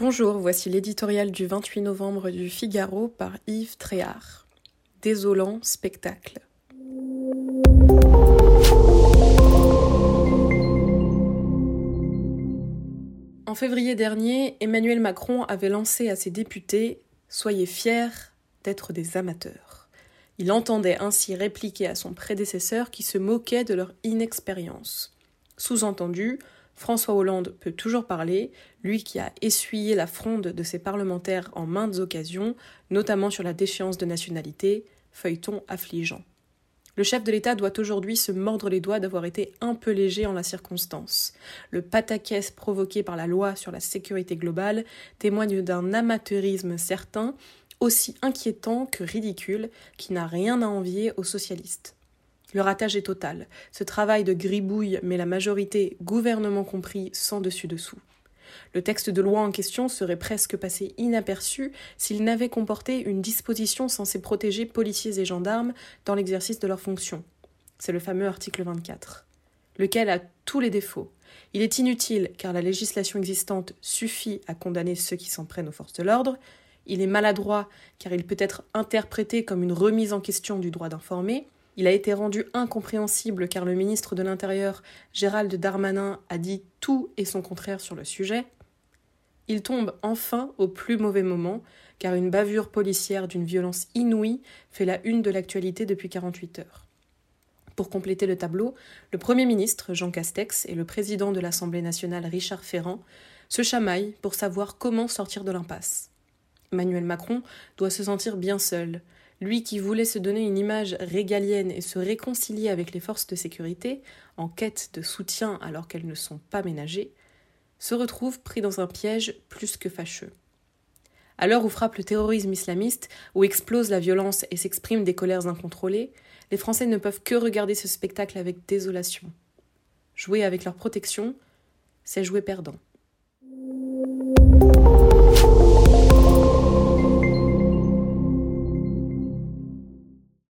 Bonjour, voici l'éditorial du 28 novembre du Figaro par Yves Tréhard. Désolant spectacle. En février dernier, Emmanuel Macron avait lancé à ses députés Soyez fiers d'être des amateurs. Il entendait ainsi répliquer à son prédécesseur qui se moquait de leur inexpérience. Sous-entendu, François Hollande peut toujours parler, lui qui a essuyé la fronde de ses parlementaires en maintes occasions, notamment sur la déchéance de nationalité, feuilleton affligeant. Le chef de l'État doit aujourd'hui se mordre les doigts d'avoir été un peu léger en la circonstance. Le pataquès provoqué par la loi sur la sécurité globale témoigne d'un amateurisme certain, aussi inquiétant que ridicule, qui n'a rien à envier aux socialistes. Le ratage est total. Ce travail de gribouille met la majorité, gouvernement compris, sans dessus-dessous. Le texte de loi en question serait presque passé inaperçu s'il n'avait comporté une disposition censée protéger policiers et gendarmes dans l'exercice de leurs fonctions. C'est le fameux article 24, lequel a tous les défauts. Il est inutile car la législation existante suffit à condamner ceux qui s'en prennent aux forces de l'ordre. Il est maladroit car il peut être interprété comme une remise en question du droit d'informer. Il a été rendu incompréhensible car le ministre de l'Intérieur, Gérald Darmanin, a dit tout et son contraire sur le sujet. Il tombe enfin au plus mauvais moment, car une bavure policière d'une violence inouïe fait la une de l'actualité depuis 48 heures. Pour compléter le tableau, le Premier ministre, Jean Castex, et le président de l'Assemblée nationale, Richard Ferrand, se chamaillent pour savoir comment sortir de l'impasse. Emmanuel Macron doit se sentir bien seul, lui qui voulait se donner une image régalienne et se réconcilier avec les forces de sécurité, en quête de soutien alors qu'elles ne sont pas ménagées, se retrouve pris dans un piège plus que fâcheux. À l'heure où frappe le terrorisme islamiste, où explose la violence et s'expriment des colères incontrôlées, les Français ne peuvent que regarder ce spectacle avec désolation. Jouer avec leur protection, c'est jouer perdant.